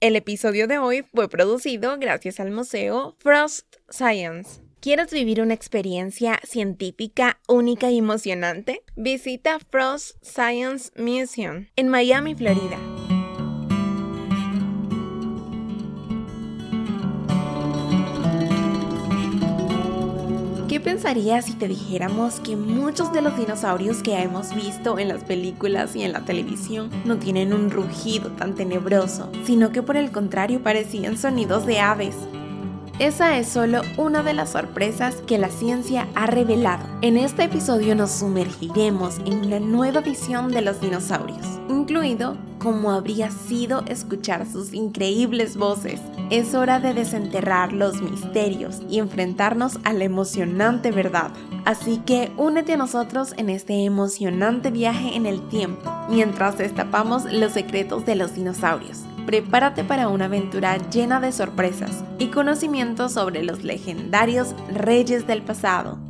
El episodio de hoy fue producido gracias al Museo Frost Science. ¿Quieres vivir una experiencia científica única y emocionante? Visita Frost Science Museum en Miami, Florida. ¿Qué pensarías si te dijéramos que muchos de los dinosaurios que hemos visto en las películas y en la televisión no tienen un rugido tan tenebroso, sino que por el contrario parecían sonidos de aves? Esa es solo una de las sorpresas que la ciencia ha revelado. En este episodio nos sumergiremos en una nueva visión de los dinosaurios, incluido cómo habría sido escuchar sus increíbles voces. Es hora de desenterrar los misterios y enfrentarnos a la emocionante verdad. Así que únete a nosotros en este emocionante viaje en el tiempo, mientras destapamos los secretos de los dinosaurios prepárate para una aventura llena de sorpresas y conocimientos sobre los legendarios reyes del pasado.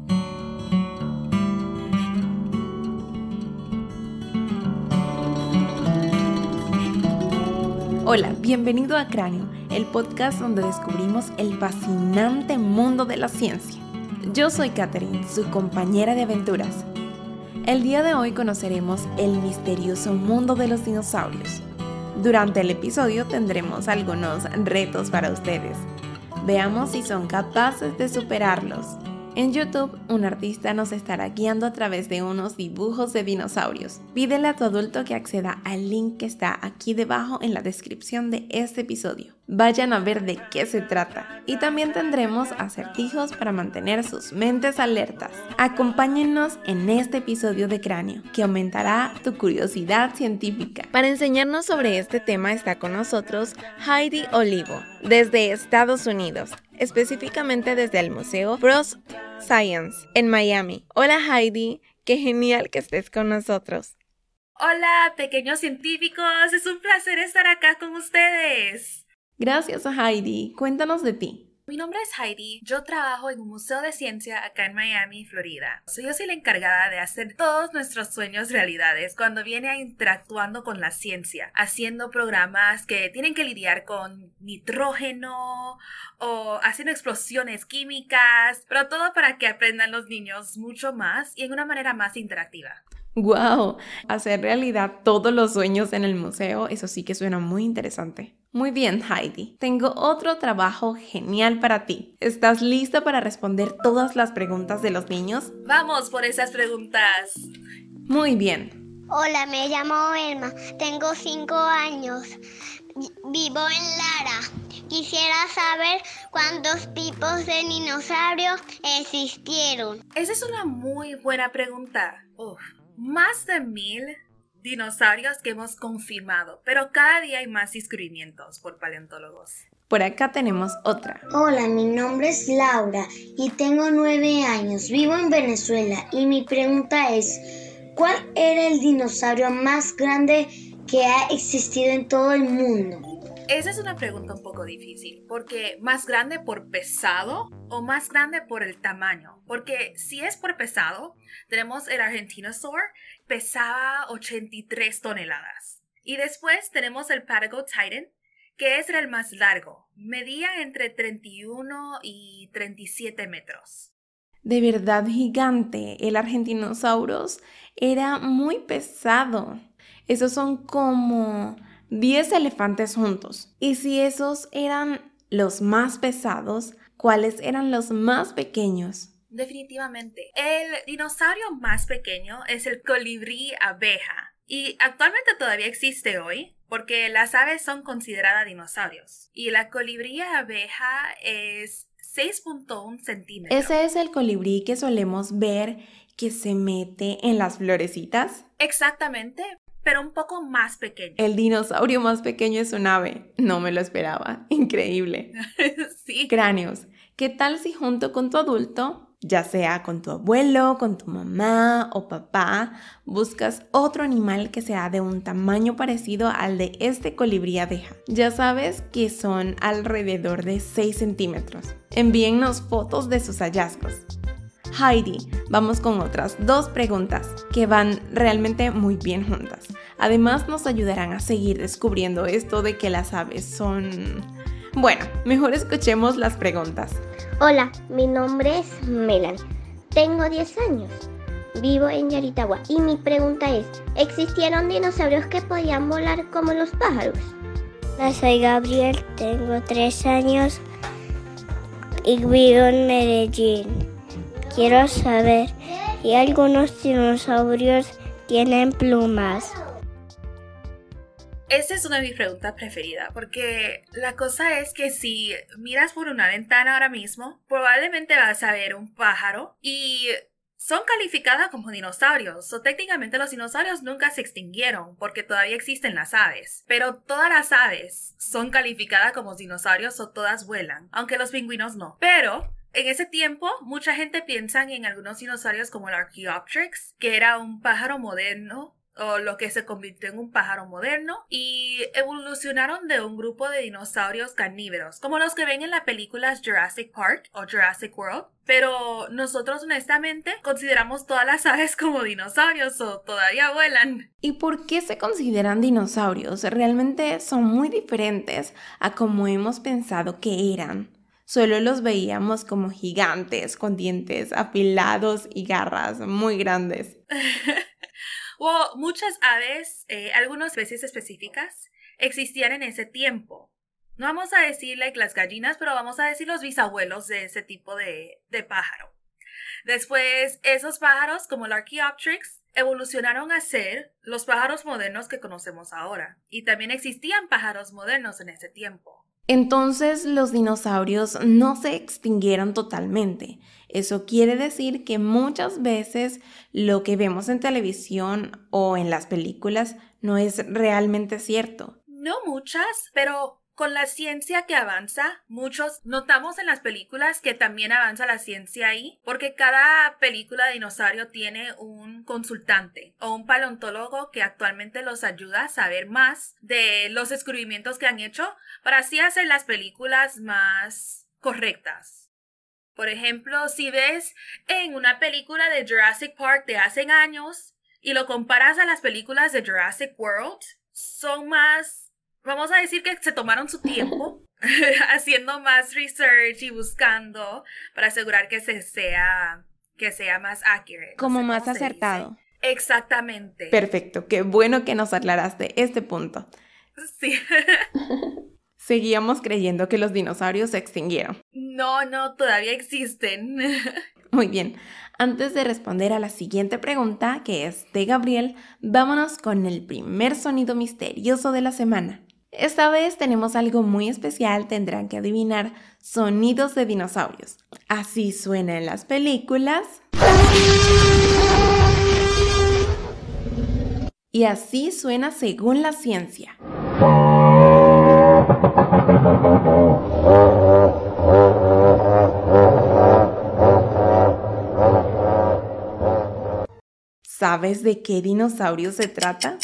Hola, bienvenido a Cráneo, el podcast donde descubrimos el fascinante mundo de la ciencia. Yo soy Katherine, su compañera de aventuras. El día de hoy conoceremos el misterioso mundo de los dinosaurios durante el episodio tendremos algunos retos para ustedes. Veamos si son capaces de superarlos. En YouTube, un artista nos estará guiando a través de unos dibujos de dinosaurios. Pídele a tu adulto que acceda al link que está aquí debajo en la descripción de este episodio. Vayan a ver de qué se trata. Y también tendremos acertijos para mantener sus mentes alertas. Acompáñennos en este episodio de Cráneo, que aumentará tu curiosidad científica. Para enseñarnos sobre este tema está con nosotros Heidi Olivo, desde Estados Unidos específicamente desde el Museo Frost Science en Miami. Hola Heidi, qué genial que estés con nosotros. Hola, pequeños científicos, es un placer estar acá con ustedes. Gracias Heidi, cuéntanos de ti. Mi nombre es Heidi, yo trabajo en un museo de ciencia acá en Miami, Florida. Soy yo soy la encargada de hacer todos nuestros sueños realidades cuando viene interactuando con la ciencia, haciendo programas que tienen que lidiar con nitrógeno o haciendo explosiones químicas, pero todo para que aprendan los niños mucho más y en una manera más interactiva. ¡Wow! Hacer realidad todos los sueños en el museo, eso sí que suena muy interesante. Muy bien, Heidi. Tengo otro trabajo genial para ti. ¿Estás lista para responder todas las preguntas de los niños? Vamos por esas preguntas. Muy bien. Hola, me llamo Elma. Tengo cinco años. Vivo en Lara. Quisiera saber cuántos tipos de dinosaurios existieron. Esa es una muy buena pregunta. Uf más de mil dinosaurios que hemos confirmado, pero cada día hay más descubrimientos por paleontólogos. Por acá tenemos otra. Hola, mi nombre es Laura y tengo nueve años. Vivo en Venezuela y mi pregunta es, ¿cuál era el dinosaurio más grande que ha existido en todo el mundo? Esa es una pregunta un poco difícil, porque más grande por pesado o más grande por el tamaño. Porque si es por pesado, tenemos el Argentinosaur, pesaba 83 toneladas. Y después tenemos el Patago Titan, que es el más largo, medía entre 31 y 37 metros. De verdad gigante, el Argentinosaurus era muy pesado. Esos son como 10 elefantes juntos. Y si esos eran los más pesados, ¿cuáles eran los más pequeños? Definitivamente. El dinosaurio más pequeño es el colibrí abeja. Y actualmente todavía existe hoy porque las aves son consideradas dinosaurios. Y la colibrí abeja es 6.1 centímetros. Ese es el colibrí que solemos ver que se mete en las florecitas. Exactamente, pero un poco más pequeño. El dinosaurio más pequeño es un ave. No me lo esperaba. Increíble. sí. Cráneos. ¿Qué tal si junto con tu adulto, ya sea con tu abuelo, con tu mamá o papá, buscas otro animal que sea de un tamaño parecido al de este colibrí abeja? Ya sabes que son alrededor de 6 centímetros. Envíennos fotos de sus hallazgos. Heidi, vamos con otras dos preguntas que van realmente muy bien juntas. Además nos ayudarán a seguir descubriendo esto de que las aves son... Bueno, mejor escuchemos las preguntas. Hola, mi nombre es Melan. Tengo 10 años. Vivo en Yaritagua y mi pregunta es, ¿existieron dinosaurios que podían volar como los pájaros? Hola, soy Gabriel, tengo 3 años y vivo en Medellín. Quiero saber si algunos dinosaurios tienen plumas. Esa es una de mis preguntas preferidas, porque la cosa es que si miras por una ventana ahora mismo, probablemente vas a ver un pájaro y son calificadas como dinosaurios. O técnicamente los dinosaurios nunca se extinguieron porque todavía existen las aves. Pero todas las aves son calificadas como dinosaurios o todas vuelan, aunque los pingüinos no. Pero en ese tiempo, mucha gente piensa en algunos dinosaurios como el Archaeopteryx, que era un pájaro moderno o lo que se convirtió en un pájaro moderno y evolucionaron de un grupo de dinosaurios carnívoros, como los que ven en las películas Jurassic Park o Jurassic World. Pero nosotros honestamente consideramos todas las aves como dinosaurios o todavía vuelan. ¿Y por qué se consideran dinosaurios? Realmente son muy diferentes a como hemos pensado que eran. Solo los veíamos como gigantes con dientes afilados y garras muy grandes. o muchas aves, eh, algunas especies específicas, existían en ese tiempo. No vamos a decirle las gallinas, pero vamos a decir los bisabuelos de ese tipo de, de pájaro. Después, esos pájaros, como el Archaeopteryx, evolucionaron a ser los pájaros modernos que conocemos ahora. Y también existían pájaros modernos en ese tiempo. Entonces los dinosaurios no se extinguieron totalmente. Eso quiere decir que muchas veces lo que vemos en televisión o en las películas no es realmente cierto. No muchas, pero con la ciencia que avanza, muchos notamos en las películas que también avanza la ciencia ahí, porque cada película de dinosaurio tiene un consultante o un paleontólogo que actualmente los ayuda a saber más de los descubrimientos que han hecho para así hacer las películas más correctas. Por ejemplo, si ves en una película de Jurassic Park de hace años y lo comparas a las películas de Jurassic World, son más vamos a decir que se tomaron su tiempo haciendo más research y buscando para asegurar que se sea que sea más accurate. Como más acertado. Exactamente. Perfecto, qué bueno que nos aclaraste este punto. Sí. Seguíamos creyendo que los dinosaurios se extinguieron. No, no, todavía existen. Muy bien, antes de responder a la siguiente pregunta, que es de Gabriel, vámonos con el primer sonido misterioso de la semana. Esta vez tenemos algo muy especial, tendrán que adivinar sonidos de dinosaurios. Así suena en las películas. Y así suena según la ciencia. ¿Sabes de qué dinosaurio se trata?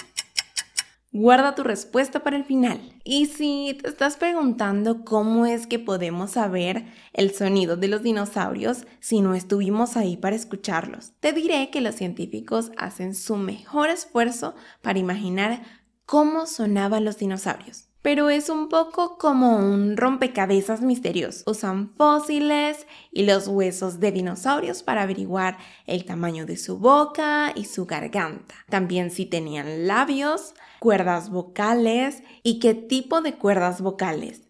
Guarda tu respuesta para el final. Y si te estás preguntando cómo es que podemos saber el sonido de los dinosaurios si no estuvimos ahí para escucharlos, te diré que los científicos hacen su mejor esfuerzo para imaginar cómo sonaban los dinosaurios pero es un poco como un rompecabezas misterioso. Usan fósiles y los huesos de dinosaurios para averiguar el tamaño de su boca y su garganta. También si tenían labios, cuerdas vocales y qué tipo de cuerdas vocales.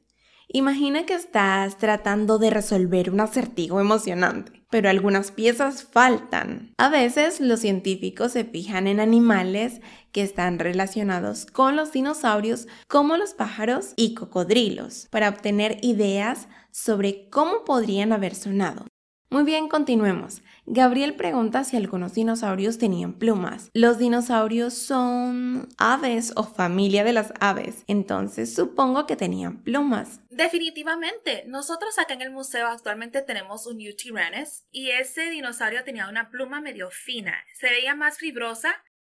Imagina que estás tratando de resolver un acertijo emocionante, pero algunas piezas faltan. A veces los científicos se fijan en animales que están relacionados con los dinosaurios como los pájaros y cocodrilos para obtener ideas sobre cómo podrían haber sonado. Muy bien, continuemos. Gabriel pregunta si algunos dinosaurios tenían plumas. Los dinosaurios son aves o familia de las aves, entonces supongo que tenían plumas. Definitivamente. Nosotros acá en el museo actualmente tenemos un Utyranus y ese dinosaurio tenía una pluma medio fina. Se veía más fibrosa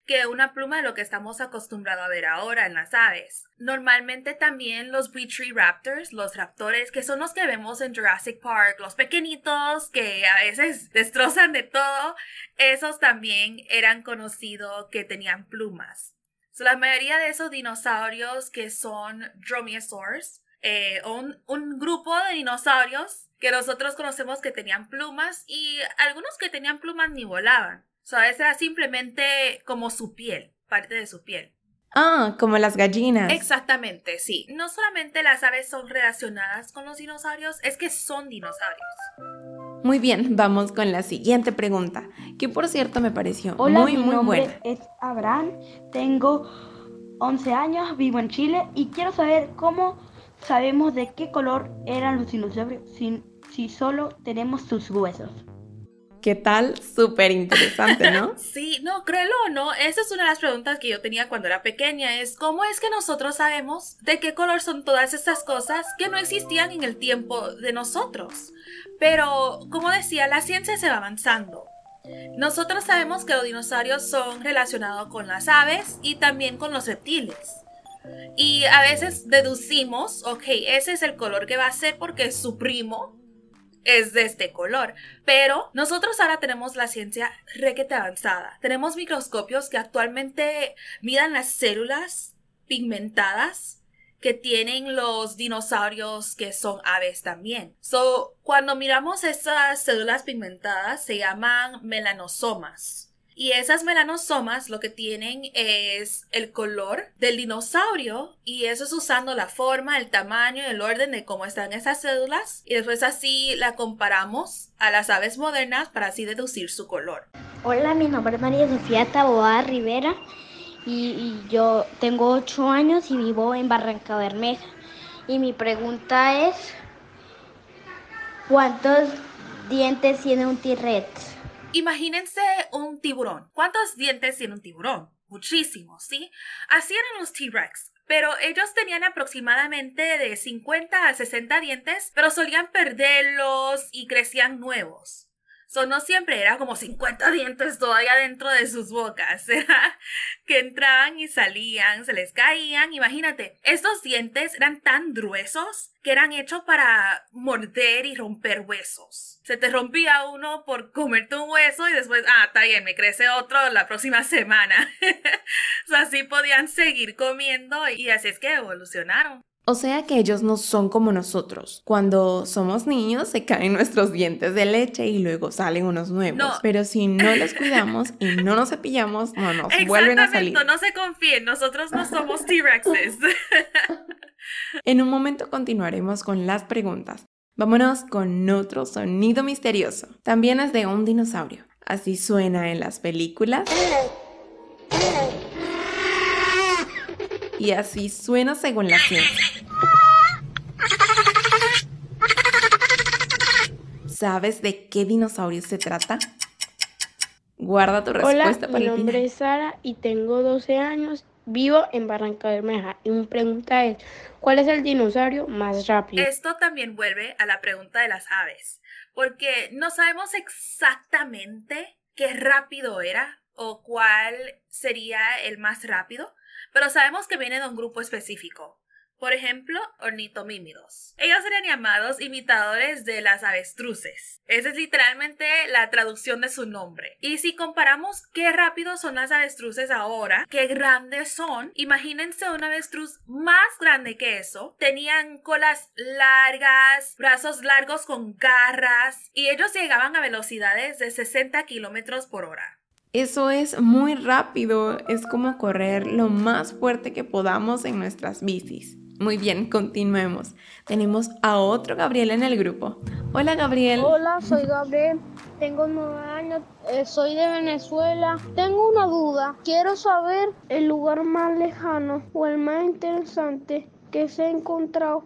que una pluma de lo que estamos acostumbrados a ver ahora en las aves. Normalmente también los raptors, los raptores, que son los que vemos en Jurassic Park, los pequeñitos que a veces destrozan de todo, esos también eran conocidos que tenían plumas. la mayoría de esos dinosaurios que son dromaeosaurs, eh, un, un grupo de dinosaurios que nosotros conocemos que tenían plumas y algunos que tenían plumas ni volaban. O sea, esa era simplemente como su piel, parte de su piel. Ah, como las gallinas. Exactamente, sí. No solamente las aves son relacionadas con los dinosaurios, es que son dinosaurios. Muy bien, vamos con la siguiente pregunta, que por cierto me pareció Hola, muy, mi muy nombre buena. es Abraham, tengo 11 años, vivo en Chile y quiero saber cómo sabemos de qué color eran los dinosaurios si, si solo tenemos sus huesos. ¿Qué tal? Súper interesante, ¿no? Sí, no, créelo o no, esa es una de las preguntas que yo tenía cuando era pequeña, es cómo es que nosotros sabemos de qué color son todas estas cosas que no existían en el tiempo de nosotros. Pero, como decía, la ciencia se va avanzando. Nosotros sabemos que los dinosaurios son relacionados con las aves y también con los reptiles. Y a veces deducimos, ok, ese es el color que va a ser porque su primo es de este color. Pero nosotros ahora tenemos la ciencia requete avanzada. Tenemos microscopios que actualmente midan las células pigmentadas que tienen los dinosaurios que son aves también. So, cuando miramos esas células pigmentadas se llaman melanosomas. Y esas melanosomas lo que tienen es el color del dinosaurio y eso es usando la forma, el tamaño el orden de cómo están esas células y después así la comparamos a las aves modernas para así deducir su color. Hola, mi nombre es María Sofía Taboada Rivera y, y yo tengo 8 años y vivo en Barranca Bermeja. Y mi pregunta es, ¿cuántos dientes tiene un T-Rex? Imagínense un tiburón. ¿Cuántos dientes tiene un tiburón? Muchísimos, ¿sí? Así eran los T-Rex. Pero ellos tenían aproximadamente de 50 a 60 dientes, pero solían perderlos y crecían nuevos. So, no siempre era como 50 dientes todavía dentro de sus bocas. Que entraban y salían, se les caían. Imagínate, estos dientes eran tan gruesos que eran hechos para morder y romper huesos. Se te rompía uno por comerte un hueso y después, ah, está bien, me crece otro la próxima semana. así podían seguir comiendo y así es que evolucionaron. O sea que ellos no son como nosotros. Cuando somos niños se caen nuestros dientes de leche y luego salen unos nuevos. No. Pero si no los cuidamos y no nos cepillamos, no nos vuelven a salir. Exactamente, no se confíen, nosotros no somos T-Rexes. En un momento continuaremos con las preguntas. Vámonos con otro sonido misterioso. También es de un dinosaurio. Así suena en las películas. Y así suena según la ciencia. ¿Sabes de qué dinosaurio se trata? Guarda tu Hola, respuesta para mi el nombre final. es Sara y tengo 12 años. Vivo en Barranca Bermeja y mi pregunta es, ¿cuál es el dinosaurio más rápido? Esto también vuelve a la pregunta de las aves, porque no sabemos exactamente qué rápido era o cuál sería el más rápido, pero sabemos que viene de un grupo específico. Por ejemplo, ornitomímidos. Ellos serían llamados imitadores de las avestruces. Esa es literalmente la traducción de su nombre. Y si comparamos qué rápido son las avestruces ahora, qué grandes son, imagínense un avestruz más grande que eso. Tenían colas largas, brazos largos con garras, y ellos llegaban a velocidades de 60 kilómetros por hora. Eso es muy rápido. Es como correr lo más fuerte que podamos en nuestras bicis. Muy bien, continuemos. Tenemos a otro Gabriel en el grupo. Hola Gabriel. Hola, soy Gabriel, tengo nueve años, eh, soy de Venezuela. Tengo una duda, quiero saber el lugar más lejano o el más interesante que se ha encontrado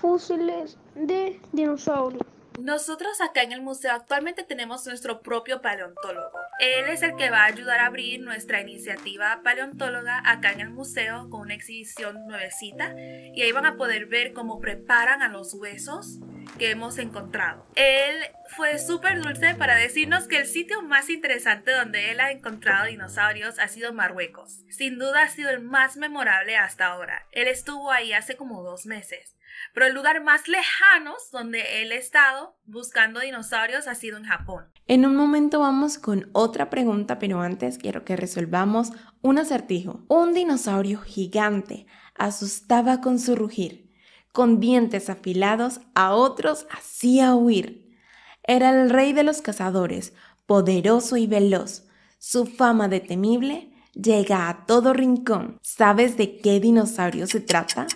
fósiles de dinosaurios. Nosotros acá en el museo actualmente tenemos nuestro propio paleontólogo. Él es el que va a ayudar a abrir nuestra iniciativa paleontóloga acá en el museo con una exhibición nuevecita y ahí van a poder ver cómo preparan a los huesos que hemos encontrado. Él fue súper dulce para decirnos que el sitio más interesante donde él ha encontrado dinosaurios ha sido Marruecos. Sin duda ha sido el más memorable hasta ahora. Él estuvo ahí hace como dos meses. Pero el lugar más lejano donde él ha estado buscando dinosaurios ha sido en Japón. En un momento vamos con otra pregunta, pero antes quiero que resolvamos un acertijo. Un dinosaurio gigante asustaba con su rugir. Con dientes afilados a otros hacía huir. Era el rey de los cazadores, poderoso y veloz. Su fama de temible llega a todo rincón. ¿Sabes de qué dinosaurio se trata?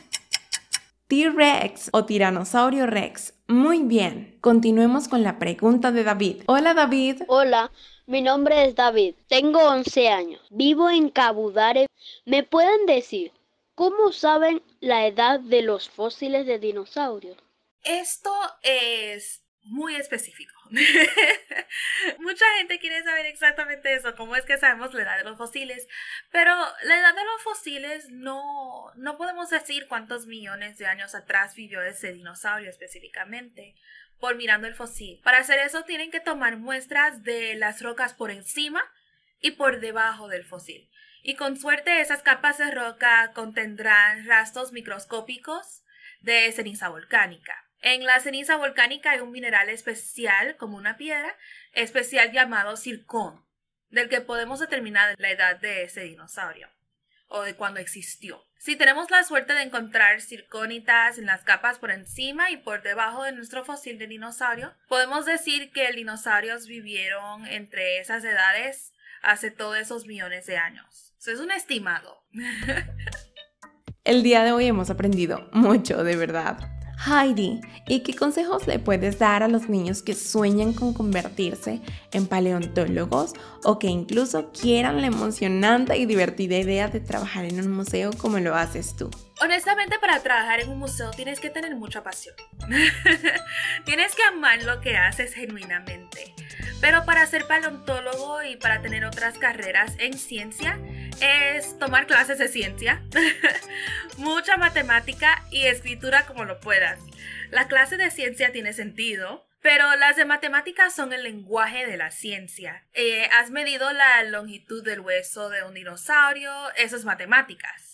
T-Rex o Tiranosaurio Rex. Muy bien. Continuemos con la pregunta de David. Hola David. Hola, mi nombre es David. Tengo 11 años. Vivo en Cabudare. ¿Me pueden decir cómo saben la edad de los fósiles de dinosaurios? Esto es muy específico. Mucha gente quiere saber exactamente eso, cómo es que sabemos la edad de los fósiles, pero la edad de los fósiles no, no podemos decir cuántos millones de años atrás vivió ese dinosaurio específicamente por mirando el fósil. Para hacer eso tienen que tomar muestras de las rocas por encima y por debajo del fósil. Y con suerte esas capas de roca contendrán rastros microscópicos de ceniza volcánica. En la ceniza volcánica hay un mineral especial, como una piedra, especial llamado circón, del que podemos determinar la edad de ese dinosaurio o de cuando existió. Si tenemos la suerte de encontrar circónitas en las capas por encima y por debajo de nuestro fósil de dinosaurio, podemos decir que los dinosaurios vivieron entre esas edades hace todos esos millones de años. Eso es un estimado. El día de hoy hemos aprendido mucho, de verdad. Heidi, ¿y qué consejos le puedes dar a los niños que sueñan con convertirse en paleontólogos o que incluso quieran la emocionante y divertida idea de trabajar en un museo como lo haces tú? Honestamente, para trabajar en un museo tienes que tener mucha pasión. tienes que amar lo que haces genuinamente. Pero para ser paleontólogo y para tener otras carreras en ciencia, es tomar clases de ciencia, mucha matemática y escritura como lo puedas. La clase de ciencia tiene sentido, pero las de matemáticas son el lenguaje de la ciencia. Eh, has medido la longitud del hueso de un dinosaurio, eso es matemáticas.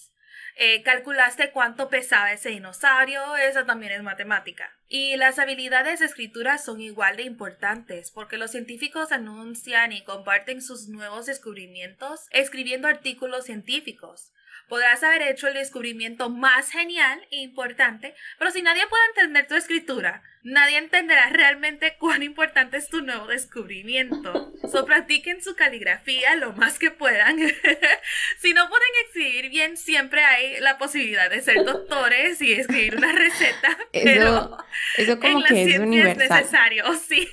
Eh, calculaste cuánto pesaba ese dinosaurio, eso también es matemática. Y las habilidades de escritura son igual de importantes porque los científicos anuncian y comparten sus nuevos descubrimientos escribiendo artículos científicos. Podrás haber hecho el descubrimiento más genial e importante, pero si nadie puede entender tu escritura, nadie entenderá realmente cuán importante es tu nuevo descubrimiento. So practiquen su caligrafía lo más que puedan. si no pueden escribir bien, siempre hay la posibilidad de ser doctores y escribir una receta. Pero eso, como que es universal. Es necesario, sí.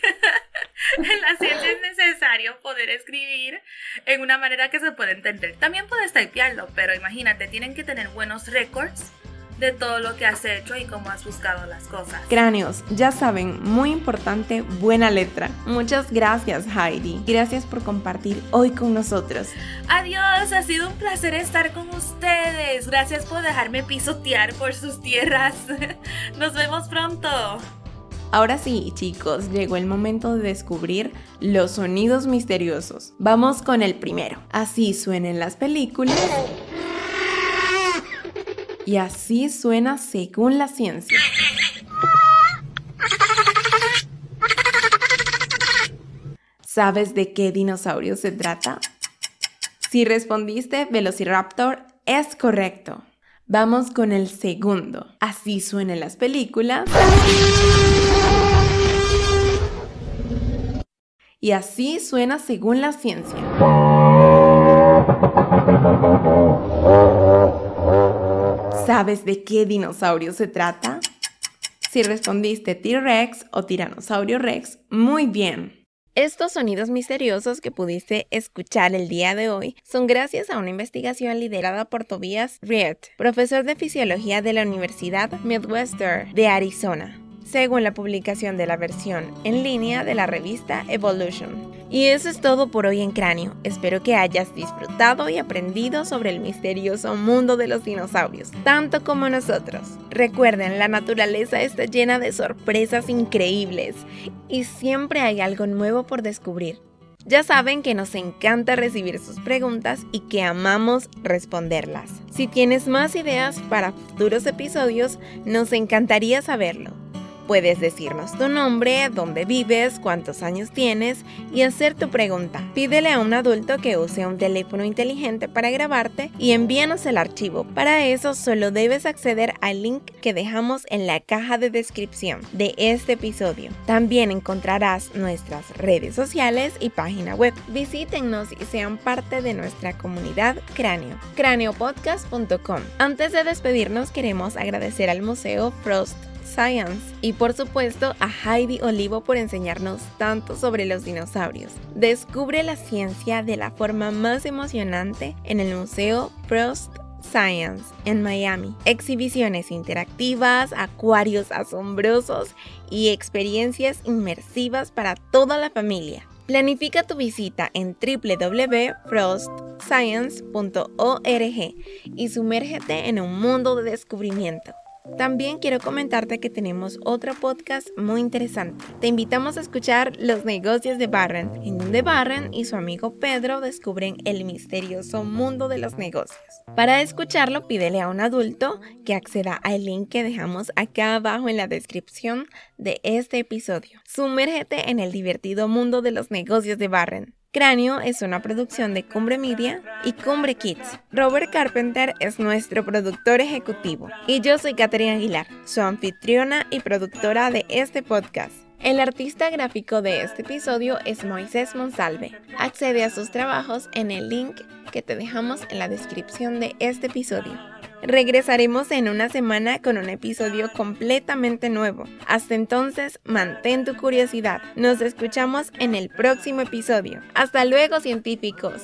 en la ciencia es necesario poder escribir en una manera que se pueda entender. También puedes typearlo, pero imagínate, tienen que tener buenos récords de todo lo que has hecho y cómo has buscado las cosas. Cráneos, ya saben, muy importante, buena letra. Muchas gracias Heidi. Gracias por compartir hoy con nosotros. Adiós, ha sido un placer estar con ustedes. Gracias por dejarme pisotear por sus tierras. Nos vemos pronto. Ahora sí, chicos, llegó el momento de descubrir los sonidos misteriosos. Vamos con el primero. Así suenan las películas. Y así suena según la ciencia. ¿Sabes de qué dinosaurio se trata? Si respondiste Velociraptor, es correcto. Vamos con el segundo. Así suenan las películas. Y así suena según la ciencia. ¿Sabes de qué dinosaurio se trata? Si respondiste T-Rex o Tiranosaurio Rex, muy bien. Estos sonidos misteriosos que pudiste escuchar el día de hoy son gracias a una investigación liderada por Tobias Reed, profesor de fisiología de la Universidad Midwestern de Arizona. Según la publicación de la versión en línea de la revista Evolution. Y eso es todo por hoy en Cráneo. Espero que hayas disfrutado y aprendido sobre el misterioso mundo de los dinosaurios, tanto como nosotros. Recuerden, la naturaleza está llena de sorpresas increíbles y siempre hay algo nuevo por descubrir. Ya saben que nos encanta recibir sus preguntas y que amamos responderlas. Si tienes más ideas para futuros episodios, nos encantaría saberlo. Puedes decirnos tu nombre, dónde vives, cuántos años tienes y hacer tu pregunta. Pídele a un adulto que use un teléfono inteligente para grabarte y envíanos el archivo. Para eso solo debes acceder al link que dejamos en la caja de descripción de este episodio. También encontrarás nuestras redes sociales y página web. Visítenos y sean parte de nuestra comunidad Cráneo, craneopodcast.com. Antes de despedirnos queremos agradecer al Museo Frost Y por supuesto a Heidi Olivo por enseñarnos tanto sobre los dinosaurios. Descubre la ciencia de la forma más emocionante en el Museo Frost Science en Miami. Exhibiciones interactivas, acuarios asombrosos y experiencias inmersivas para toda la familia. Planifica tu visita en www.frostscience.org y sumérgete en un mundo de descubrimiento. También quiero comentarte que tenemos otro podcast muy interesante. Te invitamos a escuchar Los negocios de Barren, en donde Barren y su amigo Pedro descubren el misterioso mundo de los negocios. Para escucharlo, pídele a un adulto que acceda al link que dejamos acá abajo en la descripción de este episodio. Sumérgete en el divertido mundo de los negocios de Barren. Cráneo es una producción de Cumbre Media y Cumbre Kids. Robert Carpenter es nuestro productor ejecutivo y yo soy Catherine Aguilar, su anfitriona y productora de este podcast. El artista gráfico de este episodio es Moisés Monsalve. Accede a sus trabajos en el link que te dejamos en la descripción de este episodio. Regresaremos en una semana con un episodio completamente nuevo. Hasta entonces, mantén tu curiosidad. Nos escuchamos en el próximo episodio. Hasta luego, científicos.